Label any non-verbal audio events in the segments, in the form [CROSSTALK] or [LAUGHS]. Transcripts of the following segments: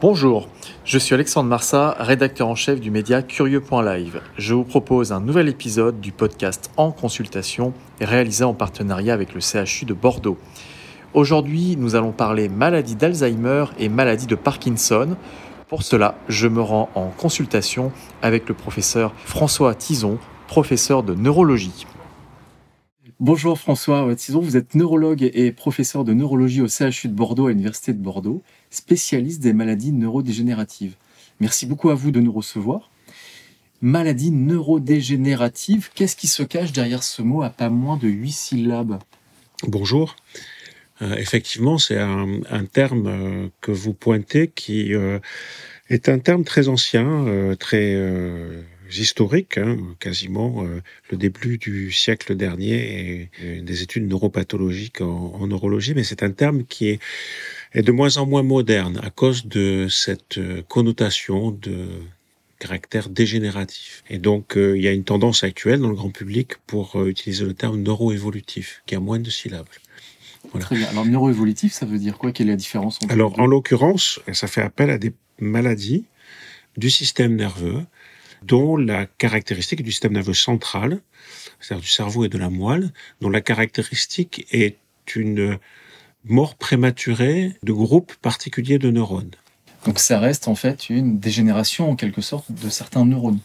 Bonjour, je suis Alexandre Marsat, rédacteur en chef du média Curieux.live. Je vous propose un nouvel épisode du podcast En consultation réalisé en partenariat avec le CHU de Bordeaux. Aujourd'hui, nous allons parler maladie d'Alzheimer et maladie de Parkinson. Pour cela, je me rends en consultation avec le professeur François Tison, professeur de neurologie. Bonjour François Tison, vous êtes neurologue et professeur de neurologie au CHU de Bordeaux à l'Université de Bordeaux, spécialiste des maladies neurodégénératives. Merci beaucoup à vous de nous recevoir. Maladie neurodégénérative, qu'est-ce qui se cache derrière ce mot à pas moins de huit syllabes? Bonjour. Euh, effectivement, c'est un, terme euh, que vous pointez qui euh, est un terme très ancien, très historique, hein, quasiment le début du siècle dernier et, des études neuropathologiques en, neurologie, mais c'est un terme qui est, est, de moins en moins moderne à cause de cette connotation de caractère dégénératif. Et donc, il y a une tendance actuelle dans le grand public pour utiliser le terme neuroévolutif, qui a moins de syllabes. Très bien. Alors, neuroévolutif, ça veut dire quoi? Quelle est la différence entre Alors, en l'occurrence, ça fait appel à des maladies du système nerveux dont la caractéristique du système nerveux central, c'est-à-dire du cerveau et de la moelle, dont la caractéristique est une mort prématurée de groupes particuliers de neurones. Donc ça reste en fait une dégénération en quelque sorte de certains neurones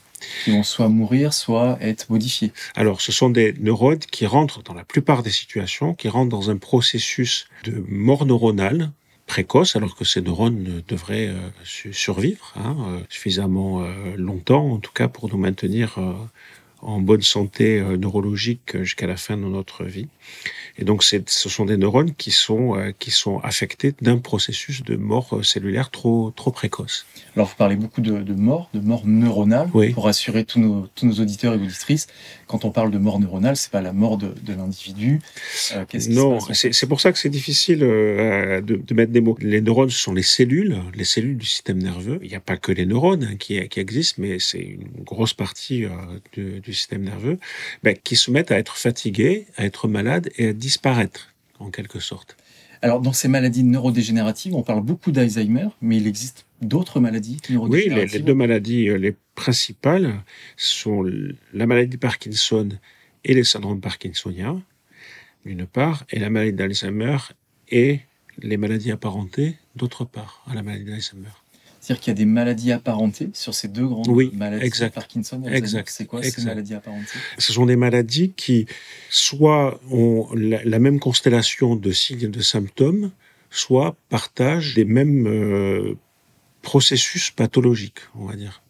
qui vont soit mourir, soit être modifiés. Alors, ce sont des neurones qui rentrent dans la plupart des situations, qui rentrent dans un processus de mort neuronale précoce, alors que ces neurones devraient euh, survivre hein, euh, suffisamment euh, longtemps, en tout cas pour nous maintenir en bonne santé neurologique jusqu'à la fin de notre vie. Et donc, ce sont des neurones qui sont, euh, qui sont affectés d'un processus de mort euh, cellulaire trop, trop précoce. Alors, vous parlez beaucoup de, de mort, de mort neuronale, pour rassurer tous nos, tous nos auditeurs et auditrices. Quand on parle de mort neuronale, c'est pas la mort de, de l'individu. Euh, non, c'est pour ça que c'est difficile de, de, mettre des mots. Les neurones, ce sont les cellules, les cellules du système nerveux. Il n'y a pas que les neurones hein, qui, qui existent, mais c'est une grosse partie du, du système nerveux ben, qui se mettent à être fatigués, à être malades et à disparaître, en quelque sorte. Alors, dans ces maladies neurodégénératives, on parle beaucoup d'Alzheimer, mais il existe d'autres maladies neurodégénératives? Oui, les, deux maladies euh, les principales sont la maladie de Parkinson et les syndromes parkinsoniens, d'une part, et la maladie d'Alzheimer et les maladies apparentées, d'autre part, à la maladie d'Alzheimer. C'est-à-dire qu'il y a des maladies apparentées sur ces deux grandes oui, maladies, exact, Parkinson et exact, C'est quoi ces maladies apparentées? Ce sont des maladies qui soit ont la, même constellation de signes et de symptômes, soit partagent les mêmes euh, processus pathologiques, on va dire.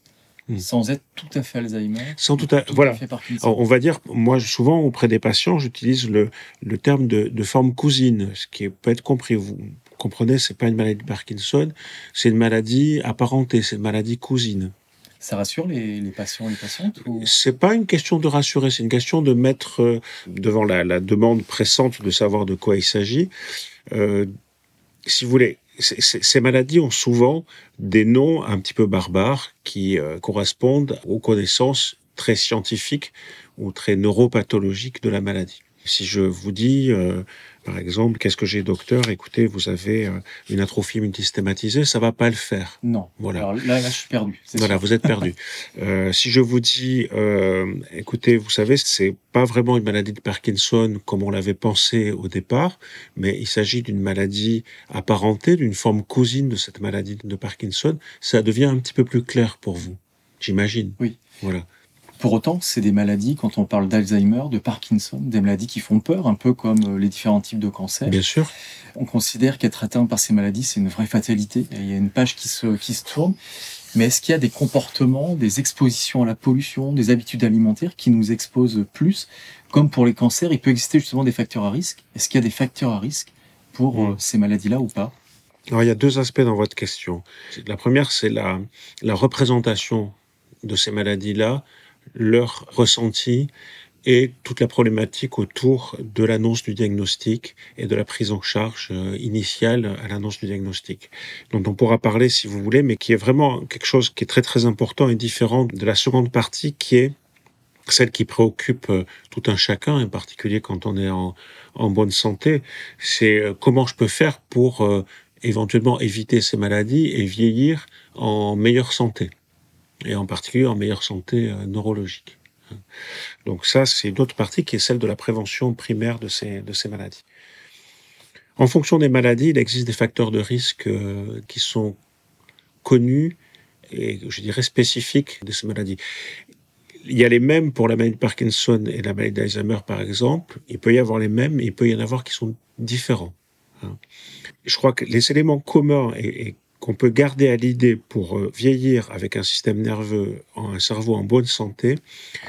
Hmm. Sans être tout à fait Alzheimer. Sans tout à, voilà. on va dire, moi, souvent, auprès des patients, j'utilise le, le terme de, de, forme cousine, ce qui peut être compris. Vous comprenez, c'est pas une maladie de Parkinson, c'est une maladie apparentée, c'est une maladie cousine. Ça rassure les, les patients et les patientes ou... C'est pas une question de rassurer, c'est une question de mettre euh, devant la, la, demande pressante de savoir de quoi il s'agit. Euh, si vous voulez, ces maladies ont souvent des noms un petit peu barbares qui euh, correspondent aux connaissances très scientifiques ou très neuropathologiques de la maladie. Si je vous dis euh, par exemple, qu'est-ce que j'ai, docteur? Écoutez, vous avez euh, une atrophie multisystématisée, ça va pas le faire. Non. Voilà. Alors là, là, je suis perdu. Voilà, vous êtes perdu. [LAUGHS] euh, si je vous dis, euh, écoutez, vous savez, c'est pas vraiment une maladie de Parkinson comme on l'avait pensé au départ, mais il s'agit d'une maladie apparentée, d'une forme cousine de cette maladie de Parkinson. Ça devient un petit peu plus clair pour vous, j'imagine. Oui. Voilà. Pour autant, c'est des maladies, quand on parle d'Alzheimer, de Parkinson, des maladies qui font peur, un peu comme euh, les différents types de cancers. Bien sûr. On considère qu'être atteint par ces maladies, c'est une vraie fatalité. il y a une page qui se, qui se tourne. Mais est-ce qu'il y a des comportements, des expositions à la pollution, des habitudes alimentaires qui nous exposent plus? Comme pour les cancers, il peut exister justement des facteurs à risque. Est-ce qu'il y a des facteurs à risque pour euh, ces maladies-là ou pas? Alors, il y a deux aspects dans votre question. La première, c'est la, la représentation de ces maladies-là, leur ressenti et toute la problématique autour de l'annonce du diagnostic et de la prise en charge euh, initiale à l'annonce du diagnostic, dont on pourra parler si vous voulez, mais qui est vraiment quelque chose qui est très très important et différent de la seconde partie qui est celle qui préoccupe euh, tout un chacun, en particulier quand on est en, bonne santé, c'est euh, comment je peux faire pour éventuellement éviter ces maladies et vieillir en meilleure santé, et en particulier en meilleure santé euh, neurologique. Donc ça, c'est une autre partie qui est celle de la prévention primaire de ces, de ces maladies. En fonction des maladies, il existe des facteurs de risque euh, qui sont connus et, je dirais, spécifiques de ces maladies. Il y a les mêmes pour la maladie de Parkinson et la maladie d'Alzheimer, par exemple. Il peut y avoir les mêmes, mais il peut y en avoir qui sont différents. Je crois que les éléments communs et, et qu'on peut garder à l'idée pour euh, vieillir avec un système nerveux, un cerveau en bonne santé,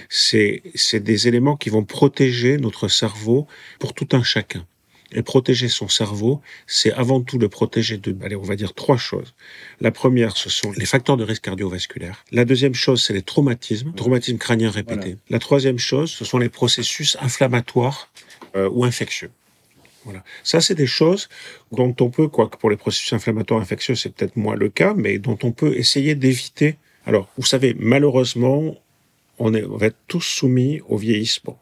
c'est c'est des éléments qui vont protéger notre cerveau pour tout un chacun. Et protéger son cerveau, c'est avant tout le protéger de, allez, on va dire trois choses. La première, ce sont les facteurs de risque cardiovasculaire. La deuxième chose, c'est les traumatismes, traumatismes crâniens répétés. Voilà. La troisième chose, ce sont les processus inflammatoires euh, ou infectieux. Voilà. Ça, c'est des choses dont on peut, quoique pour les processus inflammatoires infectieux, c'est peut-être moins le cas, mais dont on peut essayer d'éviter. Alors, vous savez, malheureusement, on, est, va être tous soumis au vieillissement.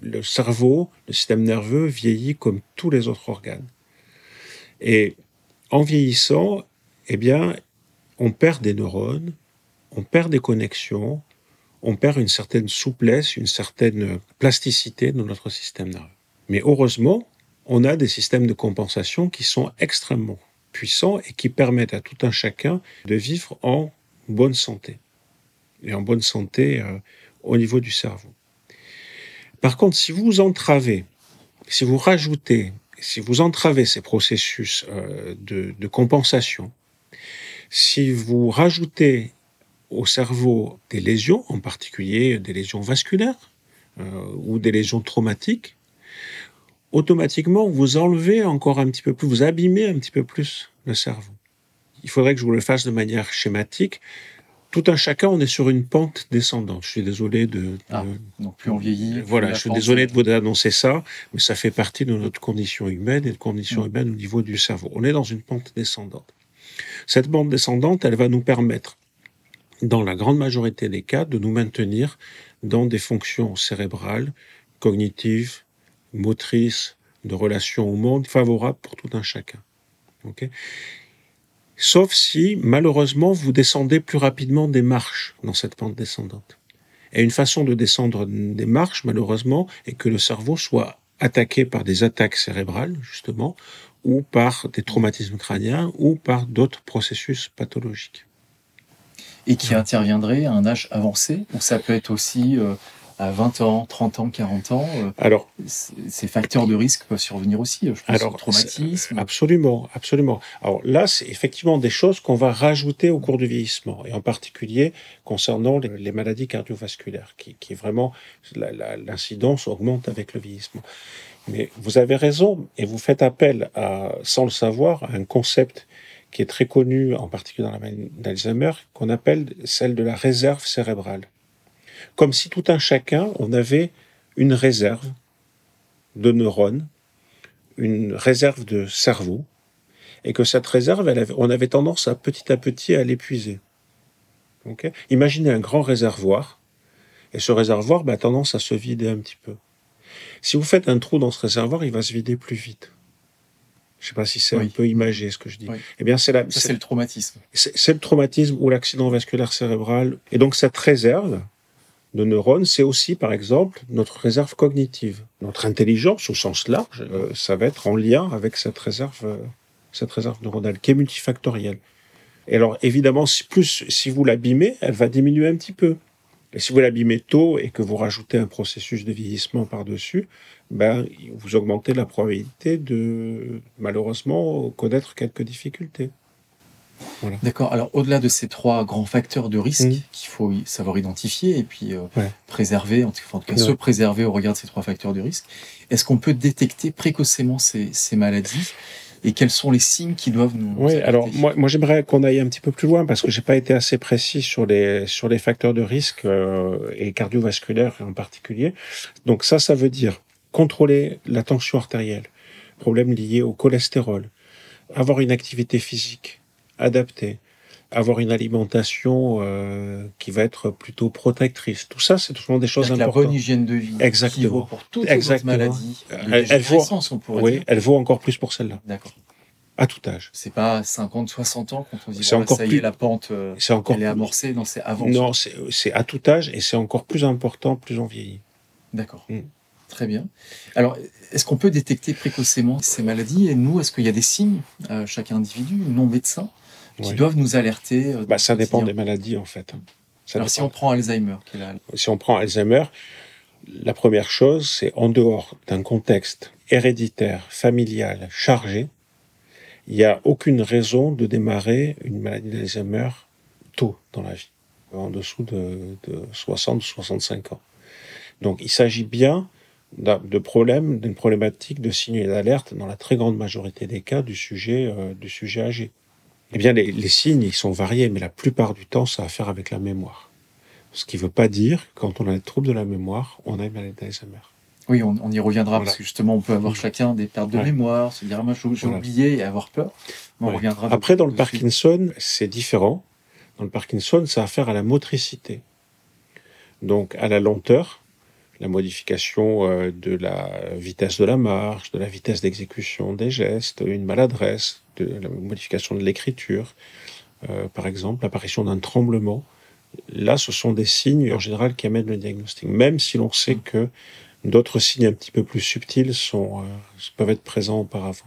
Le cerveau, le système nerveux vieillit comme tous les autres organes. Et en vieillissant, eh bien, on perd des neurones, on perd des connexions, on perd une certaine souplesse, une certaine plasticité dans notre système nerveux. Mais heureusement, on a des systèmes de compensation qui sont extrêmement puissants et qui permettent à tout un chacun de vivre en bonne santé. Et en bonne santé euh, au niveau du cerveau. Par contre, si vous entravez, si vous rajoutez, si vous entravez ces processus euh, de, compensation, si vous rajoutez au cerveau des lésions, en particulier des lésions vasculaires euh, ou des lésions traumatiques, automatiquement, vous enlevez encore un petit peu plus, vous abîmez un petit peu plus le cerveau. Il faudrait que je vous le fasse de manière schématique. Tout un chacun, on est sur une pente descendante. Je suis désolé de... de- Ah, Donc plus on vieillit. voilà, je suis désolé de vous annoncer ça, mais ça fait partie de notre condition humaine et de condition Mm. humaine au niveau du cerveau. On est dans une pente descendante. Cette pente descendante, elle va nous permettre, dans la grande majorité des cas, de nous maintenir dans des fonctions cérébrales, cognitives, motrices, de relations au monde, favorables pour tout un chacun. Ok? Sauf si, malheureusement, vous descendez plus rapidement des marches dans cette pente descendante. Et une façon de descendre des marches, malheureusement, est que le cerveau soit attaqué par des attaques cérébrales, justement, ou par des traumatismes crâniens, ou par d'autres processus pathologiques. Et qui interviendrait à un âge avancé, ou ça peut être aussi euh, à 20 ans, 30 ans, 40 ans. euh, Alors, ces facteurs de risque peuvent survenir aussi. Je pense Alors, au traumatisme. Absolument, absolument. Alors là, c'est effectivement des choses qu'on va rajouter au cours du vieillissement, et en particulier concernant les, les maladies cardiovasculaires, qui, qui vraiment, l'incidence augmente avec le vieillissement. Mais vous avez raison, et vous faites appel, à, sans le savoir, à un concept qui est très connu, en particulier dans la maladie d'Alzheimer, qu'on appelle celle de la réserve cérébrale. Comme si tout un chacun, on avait une réserve de neurones, une réserve de cerveau, et que cette réserve, elle avait- on avait tendance à petit à petit à l'épuiser. Imaginez un grand réservoir, et ce réservoir bah, a tendance à se vider un petit peu. Si vous faites un trou dans ce réservoir, il va se vider plus vite. Je ne sais pas si c'est un peu imagé ce que je dis. Oui. Eh bien, c'est la, le traumatisme. c'est le traumatisme ou l'accident vasculaire cérébral. Et donc cette réserve de neurones, c'est aussi, par exemple, notre réserve cognitive. Notre intelligence, au sens large, euh, ça va être en lien avec cette réserve, euh, cette réserve neuronale, qui est multifactorielle. Et alors, évidemment, si, plus, si vous l'abîmez, elle va diminuer un petit peu. Et si vous l'abîmez tôt et que vous rajoutez un processus de vieillissement par-dessus, ben, vous augmentez la probabilité de, malheureusement, connaître quelques difficultés. Voilà. D'accord. Alors, au-delà de ces trois grands facteurs de risque Mhm. qu'il faut savoir identifier et puis euh, Ouais. préserver, en tout cas, en tout cas, Ouais. se préserver au regard de ces trois facteurs de risque, est-ce qu'on peut détecter précocement ces, ces maladies et quels sont les signes qui doivent nous Oui, alors moi, moi j'aimerais qu'on aille un petit peu plus loin parce que j'ai pas été assez précis sur les sur les facteurs de risque euh, et cardiovasculaires en particulier. Donc ça, ça veut dire contrôler la tension artérielle, problèmes liés au cholestérol, avoir une activité physique adaptée, avoir une alimentation euh, qui va être plutôt protectrice. Tout ça, c'est toujours des choses que la importantes. bonne hygiène de vie Exactement. qui vaut pour toutes les Exactement. maladies de Elle- elle vaut- on pourrait Oui, dire. elle vaut encore plus pour celle-là, D'accord. à tout âge. C'est pas 50, 60 ans quand on dit C'est voilà, encore ça y plus- est, la pente, euh, C'est encore elle est plus- amorcée, non, c'est avant. Non, c'est à tout âge et c'est encore plus important plus on vieillit. D'accord. Mm. Très bien. Alors, est-ce qu'on peut détecter précocement ces maladies Et nous, est-ce qu'il y a des signes, euh, chaque individu, non médecin, qui Ouais. doivent nous alerter euh, Bah, ça dépend des maladies en fait. Ça Alors, si on prend Alzheimer, si on prend Alzheimer, la première chose, c'est en dehors d'un contexte héréditaire, familial, chargé, il n'y a aucune raison de démarrer une maladie d'Alzheimer tôt dans la vie, en dessous de, de 60 ou 65 ans. Donc il s'agit bien de problèmes, d'une problématique de signes et d'alertes dans la très grande majorité des cas du sujet, euh, du sujet âgé. Eh bien, les, les signes, ils sont variés, mais la plupart du temps, ça a à faire avec la mémoire. Ce qui ne veut pas dire que quand on a des troubles de la mémoire, on a une maladie d'Alzheimer. Oui, on, on y reviendra, Voilà. parce que justement, on peut avoir chacun des pertes de Ouais. mémoire, se dire, ah, j'ai Voilà. oublié et avoir peur. On Ouais. reviendra Après, dans le. Parkinson, c'est différent. Dans le Parkinson, ça a affaire à la motricité. Donc, à la lenteur, la modification euh, de la vitesse de la marche, de la vitesse d'exécution des gestes, une maladresse, de la modification de l'écriture, euh, par exemple, l'apparition d'un tremblement. Là, ce sont des signes en général qui amènent le diagnostic, même si l'on sait que d'autres signes un petit peu plus subtils sont, euh, peuvent être présents auparavant.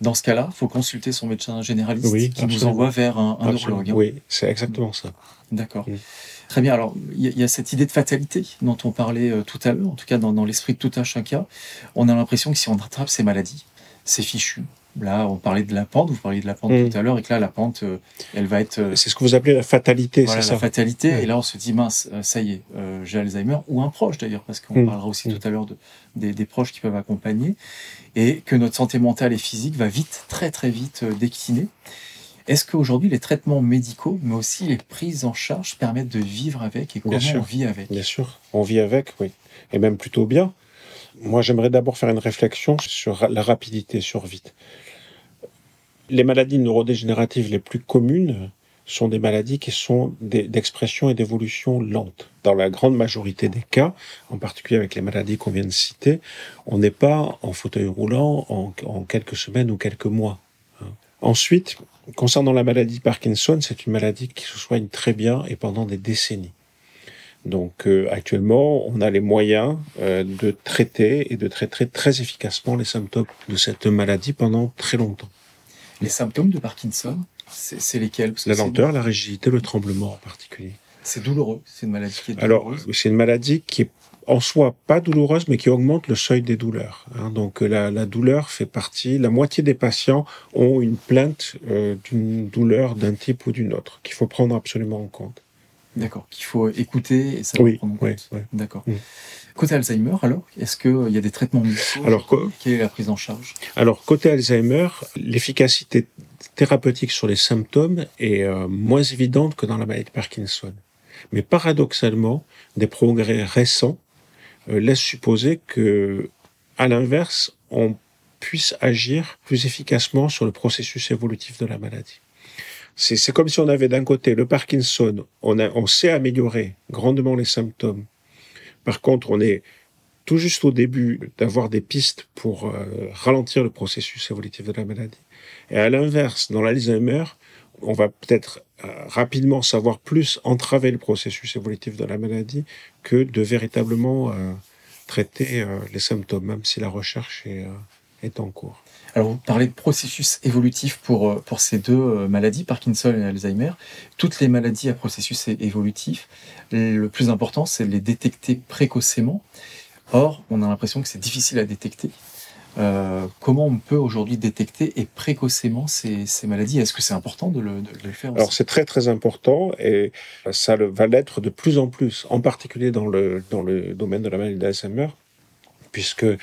Dans ce cas-là, il faut consulter son médecin généraliste Oui, qui nous absolument. envoie vers un, un neurologue. hein. Oui, c'est exactement ça. D'accord. Mm. Très bien. Alors, il y, a- cette idée de fatalité dont on parlait euh, tout à l'heure, en tout cas dans, dans l'esprit de tout un chacun. On a l'impression que si on attrape ces maladies, c'est fichu. Là, on parlait de la pente, vous parliez de la pente Mm. tout à l'heure, et que là, la pente, euh, elle va être euh, C'est ce que vous appelez la fatalité, voilà, c'est la ça fatalité. Ouais. Et là, on se dit, mince, ça y est, euh, j'ai Alzheimer, ou un proche d'ailleurs, parce qu'on Mm. parlera aussi Mm. tout à l'heure de, des, des proches qui peuvent accompagner, et que notre santé mentale et physique va vite, très très vite décliner. Est-ce qu'aujourd'hui, les traitements médicaux, mais aussi les prises en charge, permettent de vivre avec et Bien comment sûr. on vit avec? Bien sûr, on vit avec, oui. Et même plutôt bien. Moi, j'aimerais d'abord faire une réflexion sur la rapidité, sur vite. Les maladies neurodégénératives les plus communes sont des maladies qui sont d'expression et d'évolution lente. Dans la grande majorité des cas, en particulier avec les maladies qu'on vient de citer, on n'est pas en fauteuil roulant en, en quelques semaines ou quelques mois. Ensuite, concernant la maladie de Parkinson, c'est une maladie qui se soigne très bien et pendant des décennies. Donc euh, actuellement, on a les moyens euh, de traiter et de traiter très efficacement les symptômes de cette maladie pendant très longtemps. Les symptômes de Parkinson, c'est lesquels? Parce La lenteur, la rigidité, le tremblement en particulier. C'est douloureux. C'est une maladie qui est Alors, douloureuse. c'est une maladie qui est en soi pas douloureuse, mais qui augmente le seuil des douleurs. hein. Donc, euh, la, la douleur fait partie. La moitié des patients ont une plainte euh, d'une douleur d'un type ou d'une autre qu'il faut prendre absolument en compte. D'accord. Qu'il faut écouter et savoir Oui, prendre en compte. oui. D'accord. Mm. Côté Alzheimer, alors, est-ce qu'il y a des traitements médicaux Alors, Quelle est la prise en charge? Alors, côté Alzheimer, l'efficacité thérapeutique sur les symptômes est euh, moins évidente que dans la maladie de Parkinson. Mais paradoxalement, des progrès récents euh, laissent supposer que, à l'inverse, on puisse agir plus efficacement sur le processus évolutif de la maladie. C'est c'est comme si on avait d'un côté le Parkinson, on, a, on sait améliorer grandement les symptômes. Par contre, on est tout juste au début d'avoir des pistes pour euh, ralentir le processus évolutif de la maladie. Et à l'inverse, dans l'Alzheimer, on va peut-être euh, rapidement savoir plus entraver le processus évolutif de la maladie que de véritablement euh, traiter euh, les symptômes, même si la recherche est, en cours. Alors, vous parlez de processus évolutif pour, pour ces deux maladies, Parkinson et Alzheimer. Toutes les maladies à processus évolutif, le plus important, c'est de les détecter précocement. Or, on a l'impression que c'est difficile à détecter. Euh, comment on peut aujourd'hui détecter et précocement ces, maladies? Est-ce que c'est important de le, faire Alors c'est très très important et ça va l'être de plus en plus, en particulier dans le, dans le domaine de la maladie d'Alzheimer, puisque euh,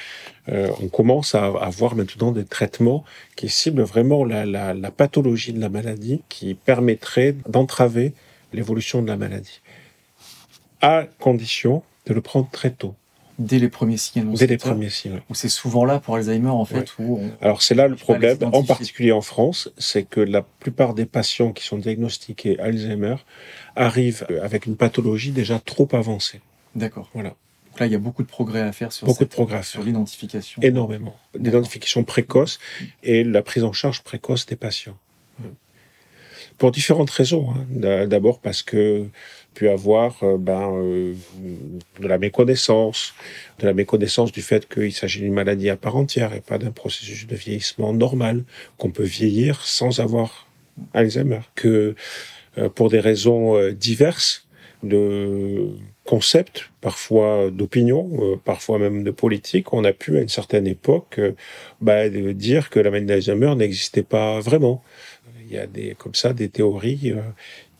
on commence à avoir maintenant des traitements qui ciblent vraiment la, la pathologie de la maladie, qui permettraient d'entraver l'évolution de la maladie, à condition de le prendre très tôt. Dès les premiers signes Dès les premiers signes. C'est souvent là pour Alzheimer, en fait. Alors, c'est là le problème, en particulier en France, c'est que la plupart des patients qui sont diagnostiqués Alzheimer arrivent avec une pathologie déjà trop avancée. D'accord. Voilà. Donc là, il y a beaucoup de progrès à faire sur, beaucoup de progrès sur l'identification. Énormément. L'identification précoce et la prise en charge précoce des patients. Pour différentes raisons. Hein. D'abord parce que pu avoir euh, ben, euh, de la méconnaissance, de la méconnaissance du fait qu'il s'agit d'une maladie à part entière et pas d'un processus de vieillissement normal, qu'on peut vieillir sans avoir Alzheimer, que euh, pour des raisons diverses, de concepts, parfois d'opinion, parfois même de politique, on a pu à une certaine époque ben, dire que la maladie d'Alzheimer n'existait pas vraiment. Il y a des, comme ça des théories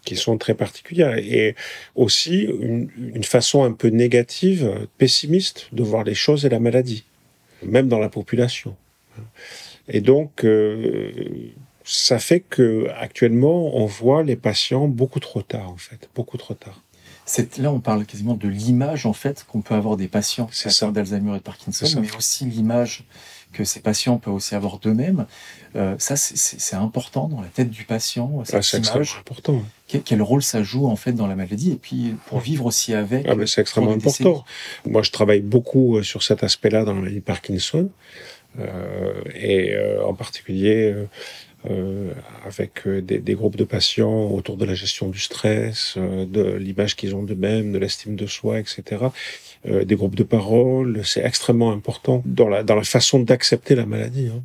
qui sont très particulières et aussi une, façon un peu négative, pessimiste de voir les choses et la maladie, même dans la population. Et donc, euh, ça fait que actuellement, on voit les patients beaucoup trop tard, en fait, beaucoup trop tard. Là, on parle quasiment de l'image en fait qu'on peut avoir des patients d'Alzheimer et de Parkinson, mais aussi l'image que ces patients peuvent aussi avoir d'eux-mêmes. Euh, ça, c'est important dans la tête du patient. Ah, c'est extrêmement important. Quel, rôle ça joue en fait dans la maladie et puis pour vivre aussi avec. Ah, c'est extrêmement important. Moi, je travaille beaucoup euh, sur cet aspect-là dans la maladie Parkinson. Euh, et en particulier euh, avec euh, des, groupes de patients autour de la gestion du stress, euh, de l'image qu'ils ont d'eux-mêmes, de l'estime de soi, etc. des groupes de parole, c'est extrêmement important dans la, dans la façon d'accepter la maladie. Hein.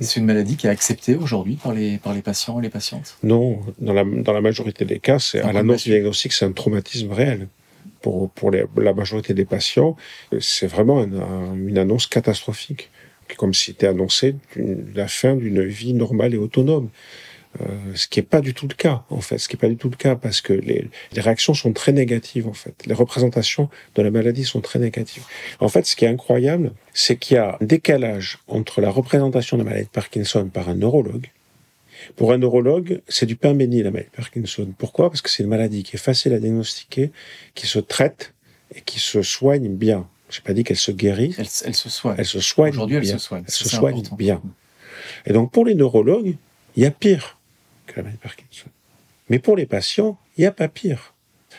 C'est une maladie qui est acceptée aujourd'hui par les, par les patients et les patientes? Non, dans la, dans la majorité des cas, c'est à l'annonce du diagnostic, c'est un traumatisme réel. Pour, pour la majorité des patients, c'est vraiment une annonce catastrophique comme c'était annoncé la fin d'une vie normale et autonome. Euh, ce qui n'est pas du tout le cas, en fait. Ce qui n'est pas du tout le cas parce que les, réactions sont très négatives, en fait. Les représentations de la maladie sont très négatives. En fait, ce qui est incroyable, c'est qu'il y a un décalage entre la représentation de la maladie de Parkinson par un neurologue. Pour un neurologue, c'est du pain béni, la maladie de Parkinson. Pourquoi? Parce que c'est une maladie qui est facile à diagnostiquer, qui se traite et qui se soigne bien. Je n'ai pas dit qu'elle se guérit. Elle, se soigne. Elle se soigne. Aujourd'hui, elle se soigne. Elle se soigne bien. Et donc, pour les neurologues, il y a pire que la maladie de Parkinson. Mais pour les patients, il n'y a pas pire.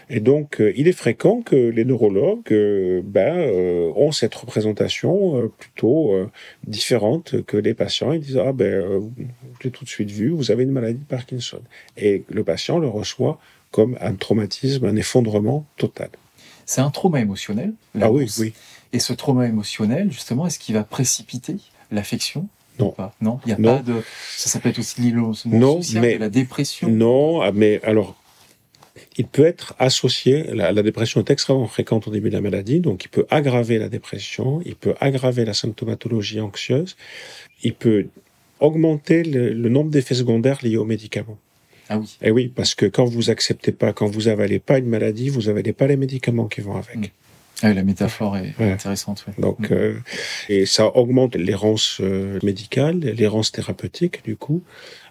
Et donc, euh, il est fréquent que les neurologues euh, ben, euh, ont cette représentation plutôt différente que les patients. Ils disent Ah, ben, je l'ai tout de suite vu, vous avez une maladie de Parkinson. Et le patient le reçoit comme un traumatisme, un effondrement total. C'est un trauma émotionnel. Ah oui, oui. Et ce trauma émotionnel, justement, est-ce qu'il va précipiter l'affection non. non, il n'y a pas de. Ça, être aussi l'isolement social, mais, la dépression. Non, ah, mais alors, il peut être associé. La, la, dépression est extrêmement fréquente au début de la maladie, donc il peut aggraver la dépression, il peut aggraver la symptomatologie anxieuse, il peut augmenter le, le nombre d'effets secondaires liés aux médicaments. Ah oui. Et eh oui, parce que quand vous acceptez pas, quand vous avalez pas une maladie, vous avalez pas les médicaments qui vont avec. Mm. Ah la métaphore est intéressante. Donc, mm. euh, et ça augmente l'errance euh, médicale, l'errance thérapeutique, du coup.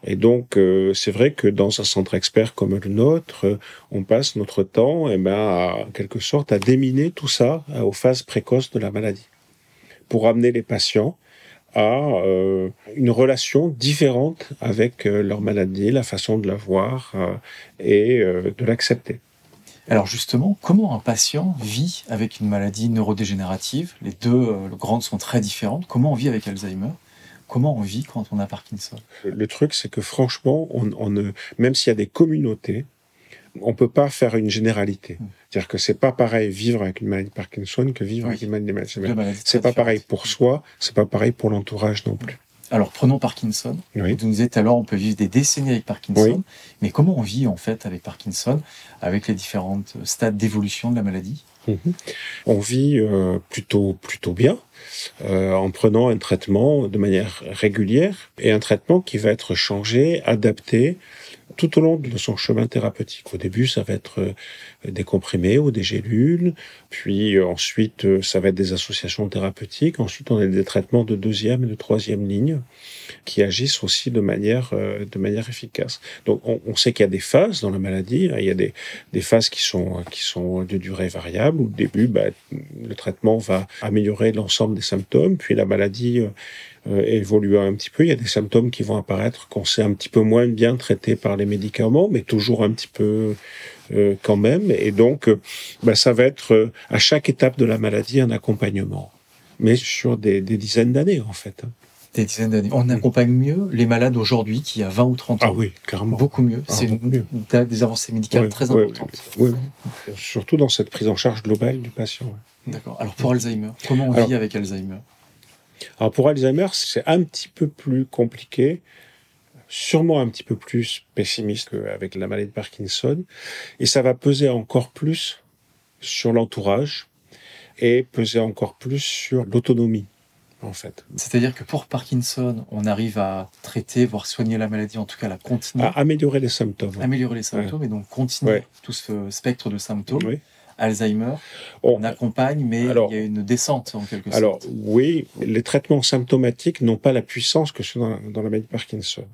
Et donc, euh, c'est vrai que dans un centre expert comme le nôtre, on passe notre temps, et eh ben, à, quelque sorte, à déminer tout ça aux phases précoces de la maladie, pour amener les patients à euh, une relation différente avec euh, leur maladie, la façon de la voir euh, et de l'accepter. Alors justement, comment un patient vit avec une maladie neurodégénérative? Les deux grandes sont très différentes. Comment on vit avec Alzheimer? Comment on vit quand on a Parkinson? Le truc, c'est que franchement, on, on même s'il y a des communautés, on peut pas faire une généralité. Hmm. C'est-à-dire que c'est pas pareil vivre avec une maladie de Parkinson que vivre avec une maladie de C'est pas pareil pour soi, c'est pas pareil pour l'entourage non plus. Alors prenons Parkinson. Vous nous disiez alors on peut vivre des décennies avec Parkinson, mais comment on vit en fait avec Parkinson, avec les différents stades d'évolution de la maladie? Mhm. On vit euh, plutôt plutôt bien euh, en prenant un traitement de manière régulière et un traitement qui va être changé, adapté tout au long de son chemin thérapeutique. Au début, ça va être euh, des comprimés ou des gélules, puis euh, ensuite, euh, ça va être des associations thérapeutiques. Ensuite, on a des traitements de deuxième et de troisième ligne qui agissent aussi de manière, de manière efficace. Donc, on, sait qu'il y a des phases dans la maladie. Hein. Il y a des, des phases qui sont, qui sont de durée variable. Au début, bah, le traitement va améliorer l'ensemble des symptômes, puis la maladie euh, évoluant un petit peu. Il y a des symptômes qui vont apparaître qu'on sait un petit peu moins bien traités par les médicaments, mais toujours un petit peu euh, quand même. Et donc, euh, bah, ça va être à chaque étape de la maladie un accompagnement, mais sur des, dizaines d'années en fait. Hein. Des dizaines d'années. On accompagne mieux les malades aujourd'hui qu'il y a 20 ou 30 ans. Ah oui, clairement. Beaucoup mieux. Ah, C'est des avancées médicales très importantes. Oui, surtout dans cette prise en charge globale du patient. D'accord. Alors pour Alzheimer, comment on vit avec Alzheimer? Alors pour Alzheimer, c'est un petit peu plus compliqué, sûrement un petit peu plus pessimiste qu'avec la maladie de Parkinson, et ça va peser encore plus sur l'entourage et peser encore plus sur l'autonomie. En fait. C'est-à-dire que pour Parkinson, on arrive à traiter, voire soigner la maladie, en tout cas la continuer. À améliorer les symptômes. Améliorer les symptômes et donc continuer tout ce spectre de symptômes. Oui. Alzheimer, on, accompagne, mais il y a une descente en quelque sorte. Alors oui, les traitements symptomatiques n'ont pas la puissance que ceux dans, dans la maladie de Parkinson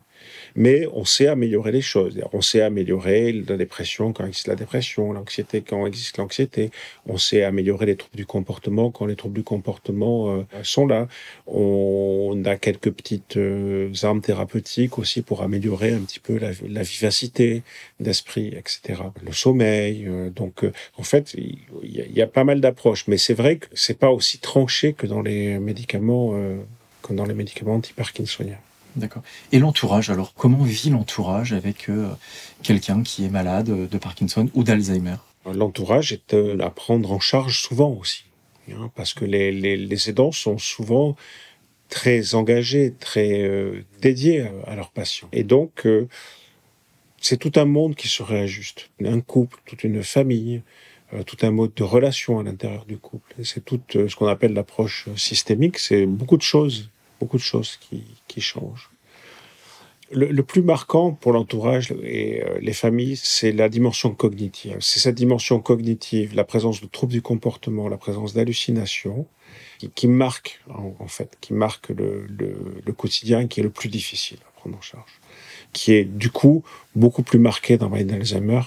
mais on sait améliorer les choses. On sait améliorer la dépression quand existe la dépression, l'anxiété quand existe l'anxiété. On sait améliorer les troubles du comportement quand les troubles du comportement euh, sont là. On a quelques petites euh, armes thérapeutiques aussi pour améliorer un petit peu la, vivacité d'esprit, etc. Le sommeil. Euh, donc, en fait, il y, a pas mal d'approches, mais c'est vrai que c'est pas aussi tranché que dans les médicaments, que dans les médicaments anti-parkinsoniens. D'accord. Et l'entourage, alors comment vit l'entourage avec euh, quelqu'un qui est malade de Parkinson ou d'Alzheimer? L'entourage est euh, à prendre en charge souvent aussi, hein, parce que les, aidants sont souvent très engagés, très euh, dédiés à, leurs patients. Et donc, c'est tout un monde qui se réajuste. Un couple, toute une famille, tout un mode de relation à l'intérieur du couple. C'est tout ce qu'on appelle l'approche systémique. C'est beaucoup de choses beaucoup de choses qui, changent. Le, plus marquant pour l'entourage et euh, les familles, c'est la dimension cognitive. C'est cette dimension cognitive, la présence de troubles du comportement, la présence d'hallucinations, qui, marque en, fait, qui marque le, quotidien, qui est le plus difficile à prendre en charge, qui est du coup beaucoup plus marqué dans la d'Alzheimer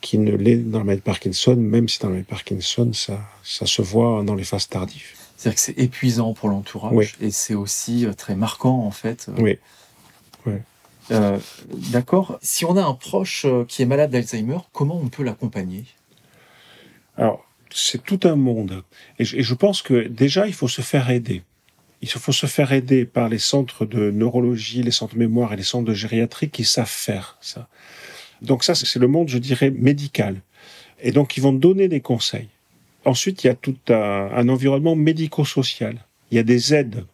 qui ne l'est dans la maladie de Parkinson, même si dans la maladie de Parkinson, ça se voit dans les phases tardives. C'est-à-dire que c'est épuisant pour l'entourage et c'est aussi euh, très marquant en fait. Oui. Euh, d'accord. Si on a un proche euh, qui est malade d'Alzheimer, comment on peut l'accompagner? Alors, c'est tout un monde. Et je, pense que déjà, il faut se faire aider. Il faut se faire aider par les centres de neurologie, les centres de mémoire et les centres de gériatrie qui savent faire ça. Donc ça, c'est le monde, je dirais, médical. Et donc, ils vont donner des conseils. Ensuite, il y a tout un, environnement médico-social. Il y a des aides.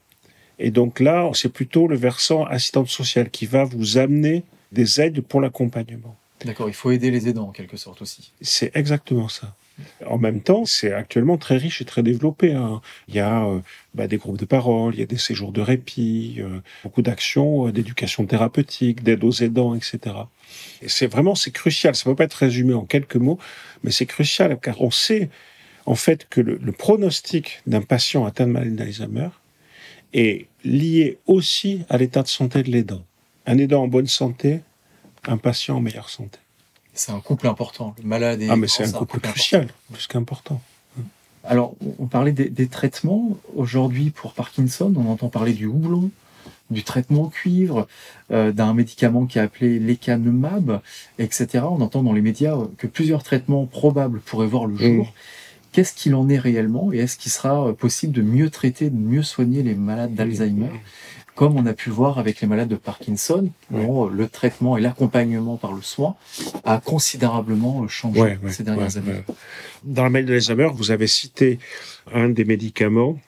Et donc là, c'est plutôt le versant assistante sociale qui va vous amener des aides pour l'accompagnement. D'accord, il faut aider les aidants en quelque sorte aussi. C'est exactement ça. En même temps, c'est actuellement très riche et très développé. Hein. Il y a euh, bah, des groupes de parole, il y a des séjours de répit, euh, beaucoup d'actions euh, d'éducation thérapeutique, d'aide aux aidants, etc. Et c'est vraiment c'est crucial. Ça ne peut pas être résumé en quelques mots, mais c'est crucial car on sait en fait que le, pronostic d'un patient atteint de maladie d'Alzheimer est lié aussi à l'état de santé de l'aidant. Un aidant en bonne santé, un patient en meilleure santé. C'est un couple important, le malade et Ah, mais c'est un, couple, crucial, plus qu'important. Alors, on parlait des, traitements. Aujourd'hui, pour Parkinson, on entend parler du houblon, du traitement au cuivre, euh, d'un médicament qui est appelé lecanemab, etc. On entend dans les médias que plusieurs traitements probables pourraient voir le jour. Mmh qu'est-ce qu'il en est réellement et est-ce qu'il sera euh, possible de mieux traiter, de mieux soigner les malades d'Alzheimer comme on a pu voir avec les malades de Parkinson, où euh, le traitement et l'accompagnement par le soin a considérablement euh, changé ces dernières années. Dans la maladie d'Alzheimer, vous avez cité un des médicaments,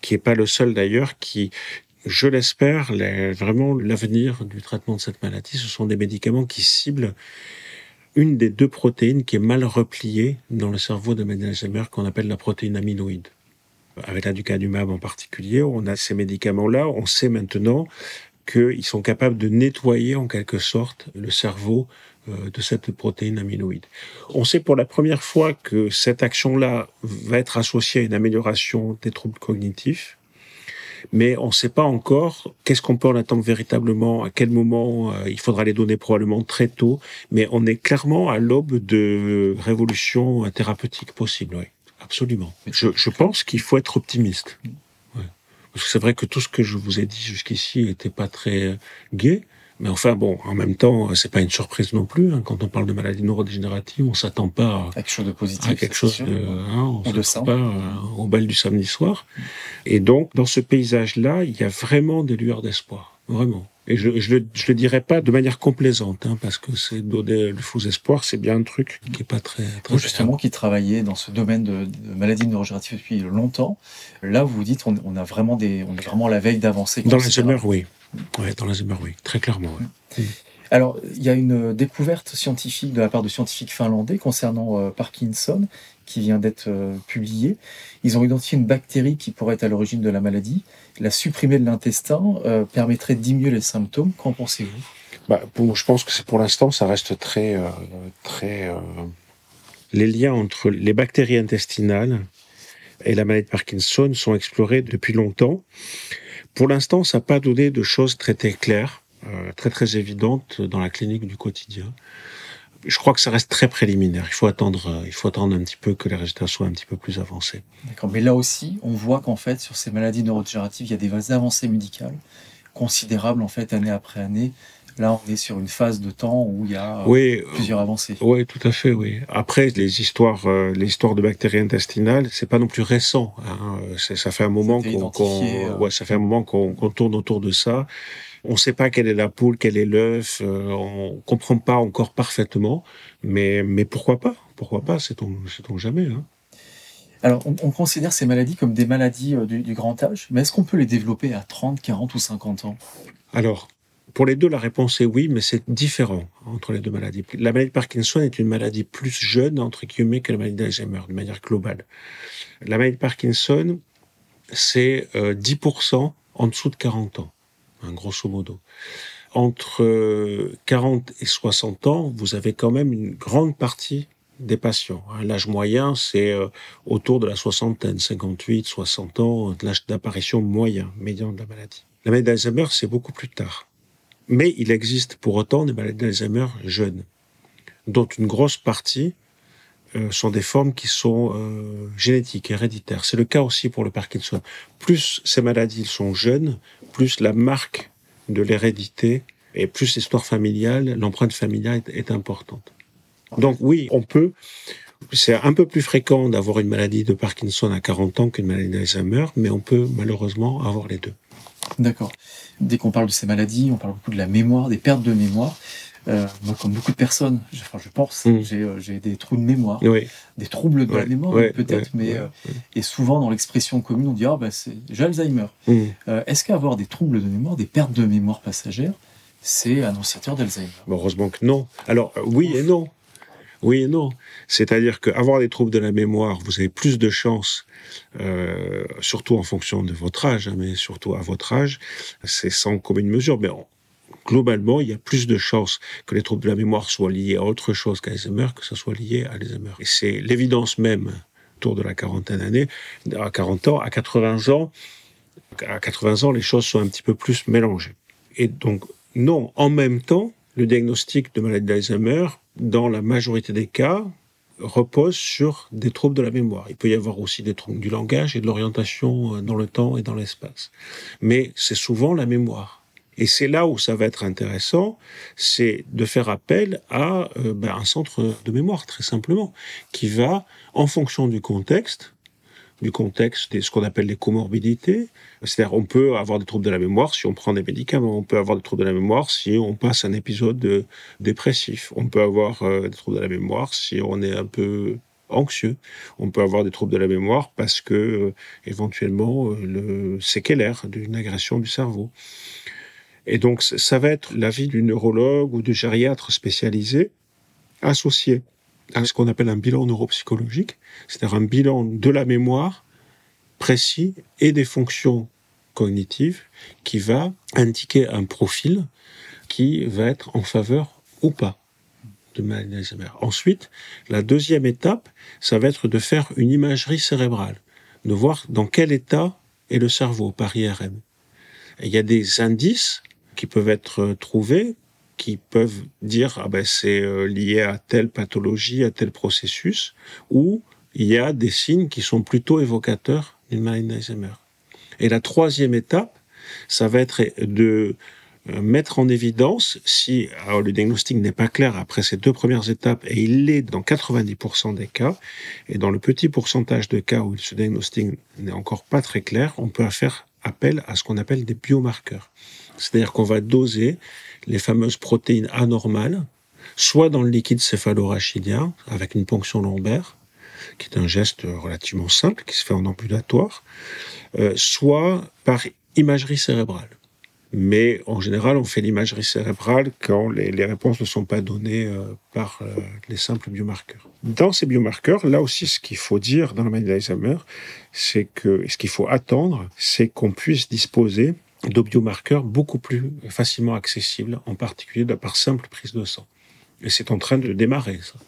qui n'est pas le seul d'ailleurs, qui, je l'espère, vraiment l'avenir du traitement de cette maladie. Ce sont des médicaments qui ciblent une des deux protéines qui est mal repliée dans le cerveau de maladie d'Alzheimer qu'on appelle la protéine amyloïde. Avec l'aducanumab en particulier, on a ces médicaments-là, on sait maintenant qu'ils sont capables de nettoyer en quelque sorte le cerveau euh, de cette protéine amyloïde. On sait pour la première fois que cette action-là va être associée à une amélioration des troubles cognitifs, mais on ne sait pas encore qu'est-ce qu'on peut en attendre véritablement, à quel moment, euh, il faudra les donner probablement très tôt, mais on est clairement à l'aube de révolutions thérapeutiques possibles, oui, absolument. Je, je pense qu'il faut être optimiste. Ouais. Parce que c'est vrai que tout ce que je vous ai dit jusqu'ici n'était pas très gai, mais enfin, bon, en même temps, c'est pas une surprise non plus. Hein. Quand on parle de maladie neurodégénérative, on s'attend pas à quelque chose de positif, à quelque chose de, hein, on s'attend pas au bal du samedi soir. Et donc, dans ce paysage-là, il y a vraiment des lueurs d'espoir, vraiment. Et je, je, le, je le dirais pas de manière complaisante, hein, parce que c'est donner le faux espoir, c'est bien un truc qui est pas très. très vous, justement, qui travaillez dans ce domaine de, de maladies neurodégénératives depuis longtemps, là, vous vous dites, on, on, a vraiment des, on est vraiment à la veille d'avancer. Dans les humeurs, oui. Ouais, dans humeurs, oui, très clairement. Ouais. Alors, il y a une découverte scientifique de la part de scientifiques finlandais concernant euh, Parkinson qui vient d'être euh, publiée. Ils ont identifié une bactérie qui pourrait être à l'origine de la maladie. La supprimer de l'intestin euh, permettrait de diminuer les symptômes. Qu'en pensez-vous? Bah, pour, Je pense que c'est pour l'instant, ça reste très, euh, très. Les liens entre les bactéries intestinales et la maladie de Parkinson sont explorés depuis longtemps. Pour l'instant, ça n'a pas donné de choses très claires. Euh, très très évidente dans la clinique du quotidien. Je crois que ça reste très préliminaire. Il faut attendre, euh, il faut attendre un petit peu que les résultats soient un petit peu plus avancés. D'accord. Mais là aussi, on voit qu'en fait, sur ces maladies neurodégénératives, il y a des avancées médicales considérables en fait année après année. Là, on est sur une phase de temps où il y a oui, plusieurs avancées. Oui, tout à fait, oui. Après, les histoires, euh, les histoires de bactéries intestinales, c'est pas non plus récent. Hein. Ça fait un moment qu'on, qu euh... ouais, ça fait un moment qu'on qu tourne autour de ça. On ne sait pas quelle est la poule, quel est l'œuf, euh, on comprend pas encore parfaitement, mais, mais pourquoi pas? Pourquoi pas? Sait-on sait jamais hein alors, on, on, considère ces maladies comme des maladies euh, du, du, grand âge, mais est-ce qu'on peut les développer à 30, 40 ou 50 ans? Alors, pour les deux, la réponse est oui, mais c'est différent entre les deux maladies. La maladie de Parkinson est une maladie plus jeune, entre guillemets, que la maladie d'Alzheimer, de manière globale. La maladie de Parkinson, c'est euh, 10% en dessous de 40 ans hein, grosso modo. Entre 40 et 60 ans, vous avez quand même une grande partie des patients. L'âge moyen, c'est autour de la soixantaine, 58, 60 ans, l'âge d'apparition moyen, médian de la maladie. La maladie d'Alzheimer, c'est beaucoup plus tard. Mais il existe pour autant des maladies d'Alzheimer jeunes, dont une grosse partie euh, sont des formes qui sont euh, génétiques, héréditaires. C'est le cas aussi pour le Parkinson. Plus ces maladies sont jeunes, plus la marque de l'hérédité et plus l'histoire familiale, l'empreinte familiale est, est, importante. Donc oui, on peut. C'est un peu plus fréquent d'avoir une maladie de Parkinson à 40 ans qu'une maladie d'Alzheimer, mais on peut malheureusement avoir les deux. D'accord. Dès qu'on parle de ces maladies, on parle beaucoup de la mémoire, des pertes de mémoire. Euh, moi, comme beaucoup de personnes, je, enfin, je pense, mmh. j'ai euh, des trous de mémoire, oui. des troubles de ouais. la mémoire ouais. peut-être, ouais. mais euh, et souvent dans l'expression commune, on dit ah bah c'est j'ai Alzheimer. Mmh. Est-ce qu'avoir des troubles de mémoire, des pertes de mémoire passagères, c'est annonciateur d'Alzheimer? Bon, Heureusement que non. Alors oui et non. Oui et non. C'est-à-dire qu'avoir des troubles de la mémoire, vous avez plus de chances, euh, surtout en fonction de votre âge, hein, mais surtout à votre âge, c'est sans commune mesure. Mais globalement, il y a plus de chances que les troubles de la mémoire soient liés à autre chose qu'à Alzheimer que ce soit lié à Alzheimer. Et c'est l'évidence même autour de la quarantaine d'années, à 40 ans, à 80 ans, à 80 ans, les choses sont un petit peu plus mélangées. Et donc, non, en même temps, le diagnostic de maladie d'Alzheimer, dans la majorité des cas, repose sur des troubles de la mémoire. Il peut y avoir aussi des troubles du langage et de l'orientation dans le temps et dans l'espace. Mais c'est souvent la mémoire. Et c'est là où ça va être intéressant, c'est de faire appel à euh, ben, un centre de mémoire, très simplement, qui va, en fonction du contexte, du contexte de ce qu'on appelle les comorbidités. C'est-à-dire, on peut avoir des troubles de la mémoire si on prend des médicaments. On peut avoir des troubles de la mémoire si on passe un épisode de dépressif. On peut avoir euh, des troubles de la mémoire si on est un peu anxieux. On peut avoir des troubles de la mémoire parce que, euh, éventuellement, euh, le séquelaire d'une agression du cerveau. Et donc, ça va être l'avis du neurologue ou du gériatre spécialisé associé à ce qu'on appelle un bilan neuropsychologique, c'est-à-dire un bilan de la mémoire précis et des fonctions cognitives qui va indiquer un profil qui va être en faveur ou pas de maladie d'Alzheimer. Ensuite, la deuxième étape, ça va être de faire une imagerie cérébrale, de voir dans quel état est le cerveau par IRM. il y a des indices qui peuvent être trouvés qui peuvent dire ah ben c'est euh, lié à telle pathologie, à tel processus, ou il y a des signes qui sont plutôt évocateurs d'une maladie d'Alzheimer. Et la troisième étape, ça va être de euh, mettre en évidence si le diagnostic n'est pas clair après ces deux premières étapes et il l'est dans 90% des cas et dans le petit pourcentage de cas où ce diagnostic n'est encore pas très clair, on peut faire appel à ce qu'on appelle des biomarqueurs. C'est-à-dire qu'on va doser les fameuses protéines anormales, soit dans le liquide céphalorachidien, avec une ponction lombaire, qui est un geste relativement simple, qui se fait en ambulatoire, euh, soit par imagerie cérébrale. Mais en général, on fait l'imagerie cérébrale quand les, réponses ne sont pas données euh, par euh, les simples biomarqueurs. Dans ces biomarqueurs, là aussi, ce qu'il faut dire dans le manuel d'Alzheimer, c'est que ce qu'il faut attendre, c'est qu'on puisse disposer de biomarqueurs beaucoup plus facilement accessibles, en particulier par simple prise de sang. Et c'est en train de démarrer, ça.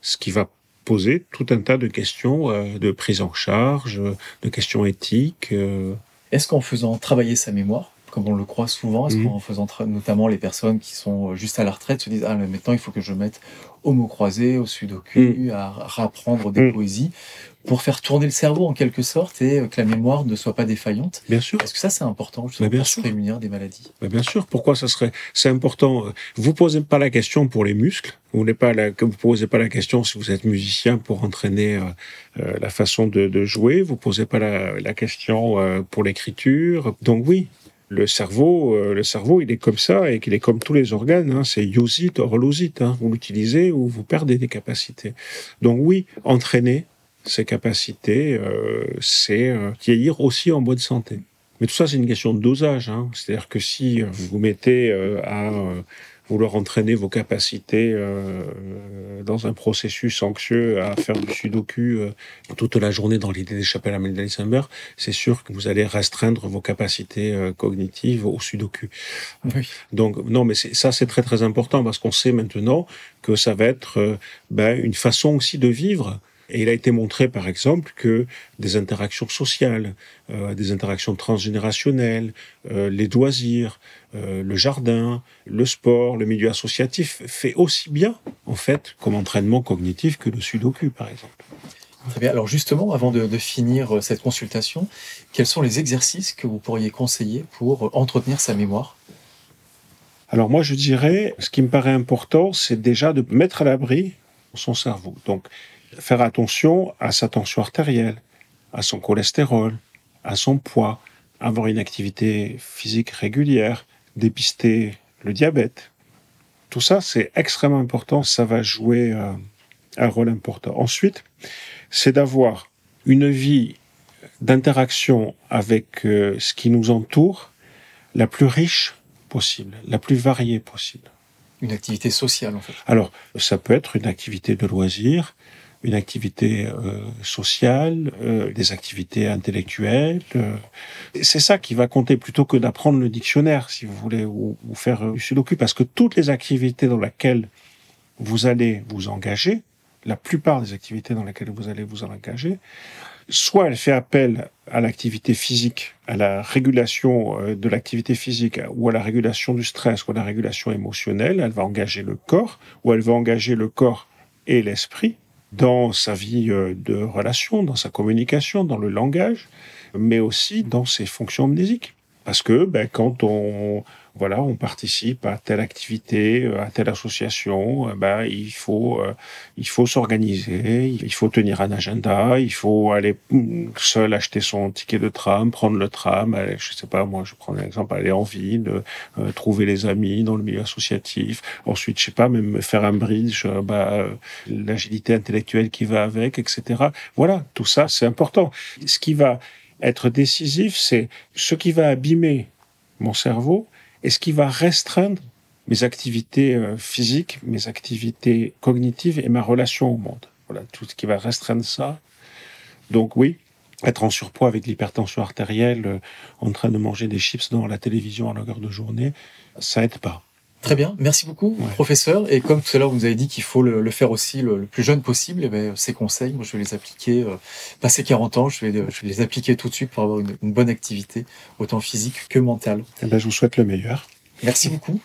Ce qui va poser tout un tas de questions euh, de prise en charge, de questions éthiques. Euh. Est-ce qu'en faisant travailler sa mémoire, comme on le croit souvent, mmh. qu'en faisant notamment les personnes qui sont euh, juste à la retraite se disent ah maintenant il faut que je mette au mot croisé, au sudoku, mmh. à rapprendre des mmh. poésies, pour faire tourner le cerveau en quelque sorte et que la mémoire ne soit pas défaillante. Bien sûr. Est-ce que ça c'est important justement bien pour sûr. se prémunir des maladies? Bien sûr. Pourquoi ça serait C'est important. Vous posez pas la question pour les muscles. Vous ne pas la... vous posez pas la question si vous êtes musicien pour entraîner euh, euh, la façon de, de, jouer. Vous posez pas la, la question euh, pour l'écriture. Donc oui, le cerveau, le cerveau, il est comme ça et qu'il est comme tous les organes. Hein, c'est use it or. Hein. Vous l'utilisez ou vous perdez des capacités. Donc oui, entraîner, ses capacités, euh, c'est euh, vieillir aussi en bonne santé. Mais tout ça, c'est une question de dosage. Hein. C'est-à-dire que si vous vous mettez euh, à vouloir entraîner vos capacités dans un processus anxieux à faire du sudoku toute la journée dans l'idée d'échapper à la maladie d'Alzheimer, c'est sûr que vous allez restreindre vos capacités cognitives au sudoku. Oui. Donc non, mais ça c'est très très important parce qu'on sait maintenant que ça va être ben, une façon aussi de vivre et il a été montré, par exemple, que des interactions sociales, euh, des interactions transgénérationnelles, euh, les loisirs, euh, le jardin, le sport, le milieu associatif fait aussi bien, en fait, comme entraînement cognitif que le sudoku, par exemple. Très bien. Alors justement, avant de, de, finir cette consultation, quels sont les exercices que vous pourriez conseiller pour entretenir sa mémoire? Alors moi, je dirais, ce qui me paraît important, c'est déjà de mettre à l'abri son cerveau. Donc, faire attention à sa tension artérielle, à son cholestérol, à son poids, avoir une activité physique régulière, dépister le diabète. Tout ça, c'est extrêmement important, ça va jouer euh, un rôle important. Ensuite, c'est d'avoir une vie d'interaction avec euh, ce qui nous entoure la plus riche possible, la plus variée possible. Une activité sociale, en fait. Alors, ça peut être une activité de loisir, une activité euh, sociale, euh, des activités intellectuelles. Euh. C'est ça qui va compter plutôt que d'apprendre le dictionnaire, si vous voulez, ou, ou faire du sudoku, parce que toutes les activités dans lesquelles vous allez vous engager, la plupart des activités dans lesquelles vous allez vous engager, soit elle fait appel à l'activité physique, à la régulation de l'activité physique, ou à la régulation du stress, ou à la régulation émotionnelle, elle va engager le corps, ou elle va engager le corps et l'esprit, dans sa vie euh, de relation, dans sa communication, dans le langage, mais aussi dans ses fonctions amnésiques. Parce que ben, quand on, voilà, on participe à telle activité, euh, à telle association, euh, ben, il faut, euh, il faut s'organiser, il faut tenir un agenda, il faut aller mm, seul acheter son ticket de tram, prendre le tram, aller, je sais pas, moi, je prends un exemple, aller en ville, trouver les amis dans le milieu associatif, ensuite, je sais pas, même faire un bridge, ben, l'agilité intellectuelle qui va avec, etc. Voilà, tout ça, c'est important. Ce qui va être décisif, c'est ce qui va abîmer mon cerveau et ce qui va restreindre mes activités euh, physiques, mes activités cognitives et ma relation au monde? Voilà, tout ce qui va restreindre ça. Donc oui, être en surpoids avec l'hypertension artérielle, euh, en train de manger des chips dans la télévision à longueur de journée, ça aide pas. Très bien, merci beaucoup, professeur. Et comme tout à l'heure, vous nous avez dit qu'il faut le, faire aussi le, plus jeune possible, et eh bien, ces conseils, moi, je vais les appliquer, euh, passé 40 ans, je vais, je vais les appliquer tout de suite pour avoir une, bonne activité, autant physique que mentale. Eh ben, je vous souhaite le meilleur. Merci beaucoup.